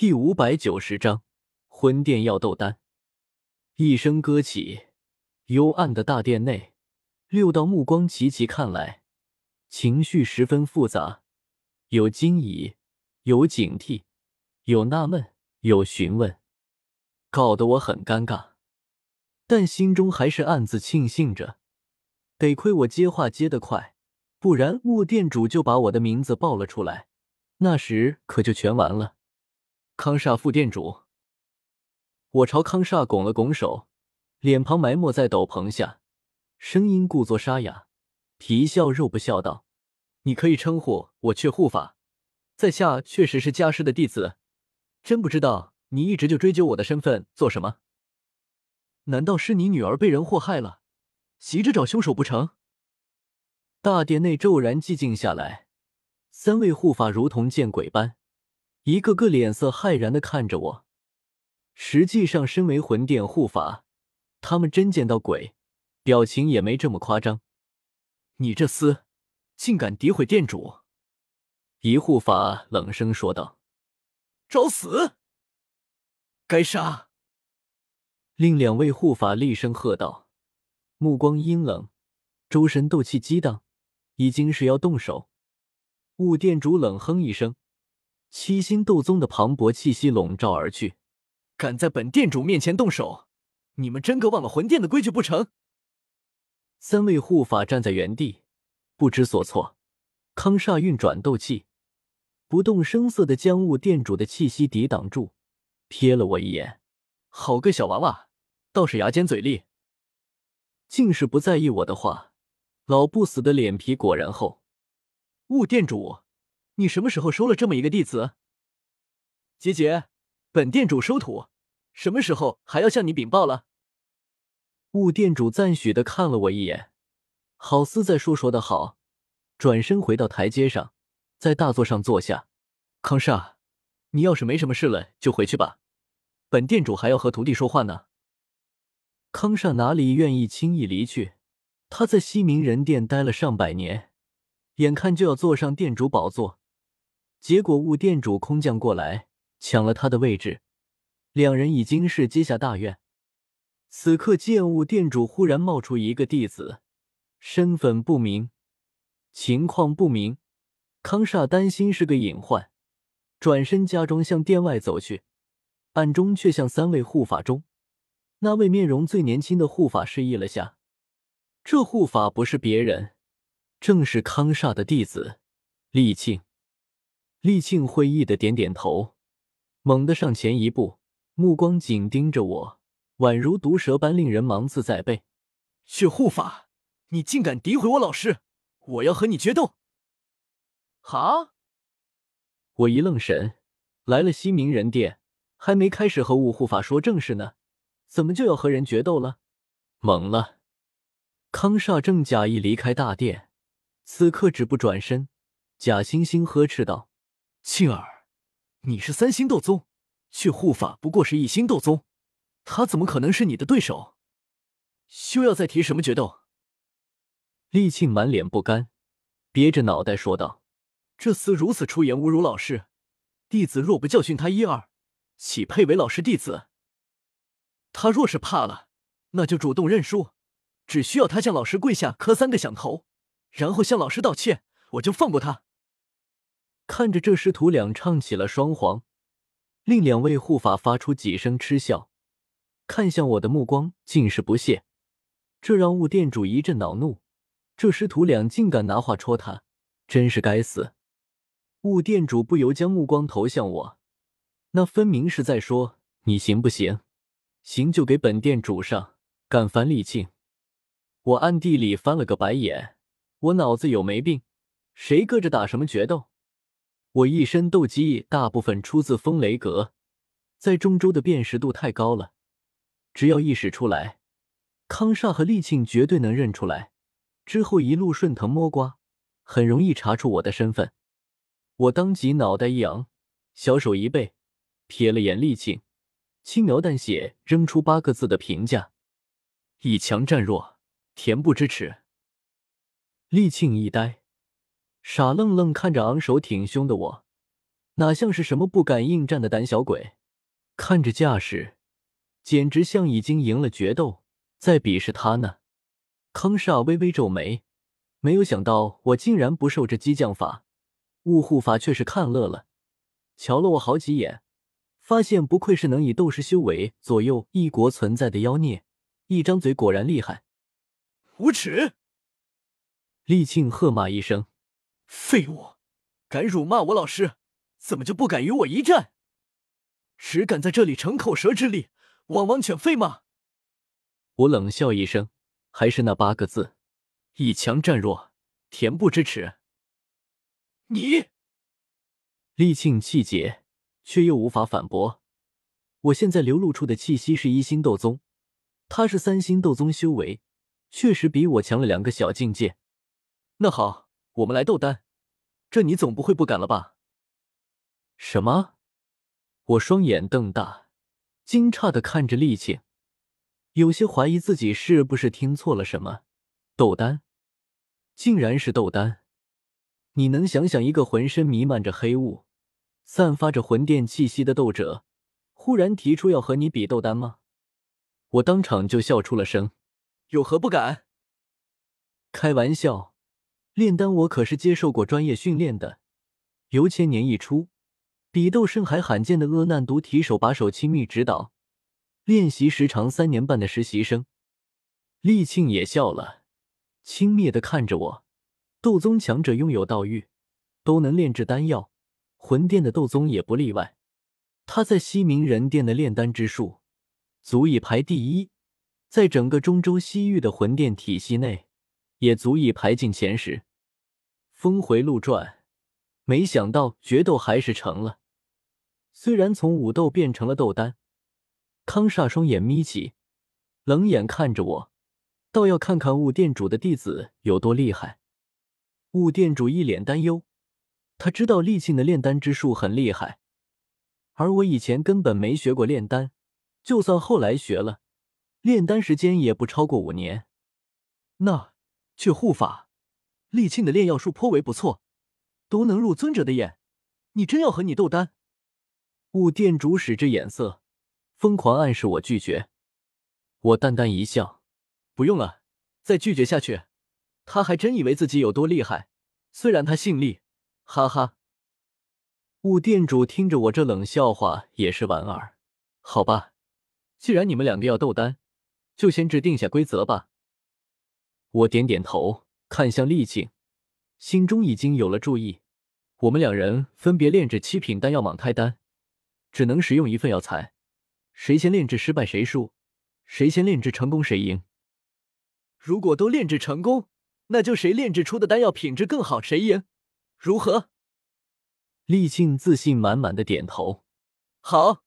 第五百九十章魂殿要斗丹。一声歌起，幽暗的大殿内，六道目光齐齐看来，情绪十分复杂，有惊疑，有警惕，有纳闷，有询问，搞得我很尴尬。但心中还是暗自庆幸着，得亏我接话接得快，不然雾店主就把我的名字报了出来，那时可就全完了。康煞副店主，我朝康煞拱了拱手，脸庞埋没在斗篷下，声音故作沙哑，皮笑肉不笑道：“你可以称呼我却护法，在下确实是家师的弟子，真不知道你一直就追究我的身份做什么？难道是你女儿被人祸害了，急着找凶手不成？”大殿内骤然寂静下来，三位护法如同见鬼般。一个个脸色骇然的看着我。实际上，身为魂殿护法，他们真见到鬼，表情也没这么夸张。你这厮，竟敢诋毁殿主！一护法冷声说道：“找死！该杀！”另两位护法厉声喝道，目光阴冷，周身斗气激荡，已经是要动手。雾殿主冷哼一声。七星斗宗的磅礴气息笼罩而去，敢在本殿主面前动手，你们真个忘了魂殿的规矩不成？三位护法站在原地，不知所措。康煞运转斗气，不动声色的将雾殿主的气息抵挡住，瞥了我一眼，好个小娃娃，倒是牙尖嘴利，竟是不在意我的话。老不死的脸皮果然厚，雾殿主。你什么时候收了这么一个弟子？姐姐，本店主收徒，什么时候还要向你禀报了？雾店主赞许的看了我一眼，好似在说说的好，转身回到台阶上，在大座上坐下。康煞，你要是没什么事了，就回去吧，本店主还要和徒弟说话呢。康煞哪里愿意轻易离去？他在西明人殿待了上百年，眼看就要坐上店主宝座。结果雾店主空降过来，抢了他的位置，两人已经是结下大怨。此刻剑雾店主忽然冒出一个弟子，身份不明，情况不明。康煞担心是个隐患，转身假装向殿外走去，暗中却向三位护法中那位面容最年轻的护法示意了下。这护法不是别人，正是康煞的弟子厉庆。厉庆会意的点点头，猛地上前一步，目光紧盯着我，宛如毒蛇般令人芒刺在背。血护法，你竟敢诋毁我老师！我要和你决斗！好！我一愣神，来了西明人殿，还没开始和五护法说正事呢，怎么就要和人决斗了？懵了！康煞正假意离开大殿，此刻止步转身，假惺惺呵斥道。庆儿，你是三星斗宗，却护法不过是一星斗宗，他怎么可能是你的对手？休要再提什么决斗！厉庆满脸不甘，憋着脑袋说道：“这厮如此出言侮辱老师，弟子若不教训他一二，岂配为老师弟子？他若是怕了，那就主动认输，只需要他向老师跪下磕三个响头，然后向老师道歉，我就放过他。”看着这师徒俩唱起了双簧，另两位护法发出几声嗤笑，看向我的目光尽是不屑，这让雾店主一阵恼怒。这师徒俩竟敢拿话戳他，真是该死！雾店主不由将目光投向我，那分明是在说：“你行不行？行就给本店主上！敢烦厉庆！”我暗地里翻了个白眼，我脑子有没病？谁搁着打什么决斗？我一身斗技大部分出自风雷阁，在中州的辨识度太高了，只要一使出来，康煞和厉庆绝对能认出来。之后一路顺藤摸瓜，很容易查出我的身份。我当即脑袋一扬，小手一背，瞥了眼厉庆，轻描淡写扔出八个字的评价：以强战弱，恬不知耻。厉庆一呆。傻愣愣看着昂首挺胸的我，哪像是什么不敢应战的胆小鬼？看着架势，简直像已经赢了决斗，在鄙视他呢。康煞微微皱眉，没有想到我竟然不受这激将法，雾护法却是看乐了，瞧了我好几眼，发现不愧是能以斗士修为左右一国存在的妖孽，一张嘴果然厉害。无耻！厉庆喝骂一声：“废物，敢辱骂我老师，怎么就不敢与我一战？只敢在这里逞口舌之力，汪汪犬吠吗？”我冷笑一声。还是那八个字：以强战弱，恬不知耻。你，厉庆气结，却又无法反驳。我现在流露出的气息是一星斗宗，他是三星斗宗修为，确实比我强了两个小境界。那好，我们来斗丹，这你总不会不敢了吧？什么？我双眼瞪大，惊诧的看着厉庆。有些怀疑自己是不是听错了什么，斗丹，竟然是斗丹！你能想想一个浑身弥漫着黑雾、散发着魂殿气息的斗者，忽然提出要和你比斗丹吗？我当场就笑出了声，有何不敢？开玩笑，炼丹我可是接受过专业训练的。由千年一出，比斗圣还罕见的阿难独体手把手亲密指导。练习时长三年半的实习生，厉庆也笑了，轻蔑的看着我。斗宗强者拥有道玉，都能炼制丹药，魂殿的斗宗也不例外。他在西明人殿的炼丹之术，足以排第一，在整个中州西域的魂殿体系内，也足以排进前十。峰回路转，没想到决斗还是成了，虽然从武斗变成了斗丹。康煞双眼眯起，冷眼看着我，倒要看看雾店主的弟子有多厉害。雾店主一脸担忧，他知道厉庆的炼丹之术很厉害，而我以前根本没学过炼丹，就算后来学了，炼丹时间也不超过五年。那却护法，厉庆的炼药术颇为不错，都能入尊者的眼。你真要和你斗丹？雾店主使之眼色。疯狂暗示我拒绝，我淡淡一笑，不用了，再拒绝下去，他还真以为自己有多厉害。虽然他姓厉，哈哈。雾店主听着我这冷笑话也是莞尔。好吧，既然你们两个要斗丹，就先制定下规则吧。我点点头，看向厉静，心中已经有了主意。我们两人分别炼制七品丹药蟒胎丹，只能使用一份药材。谁先炼制失败谁输，谁先炼制成功谁赢。如果都炼制成功，那就谁炼制出的丹药品质更好谁赢，如何？厉静自信满满的点头。好。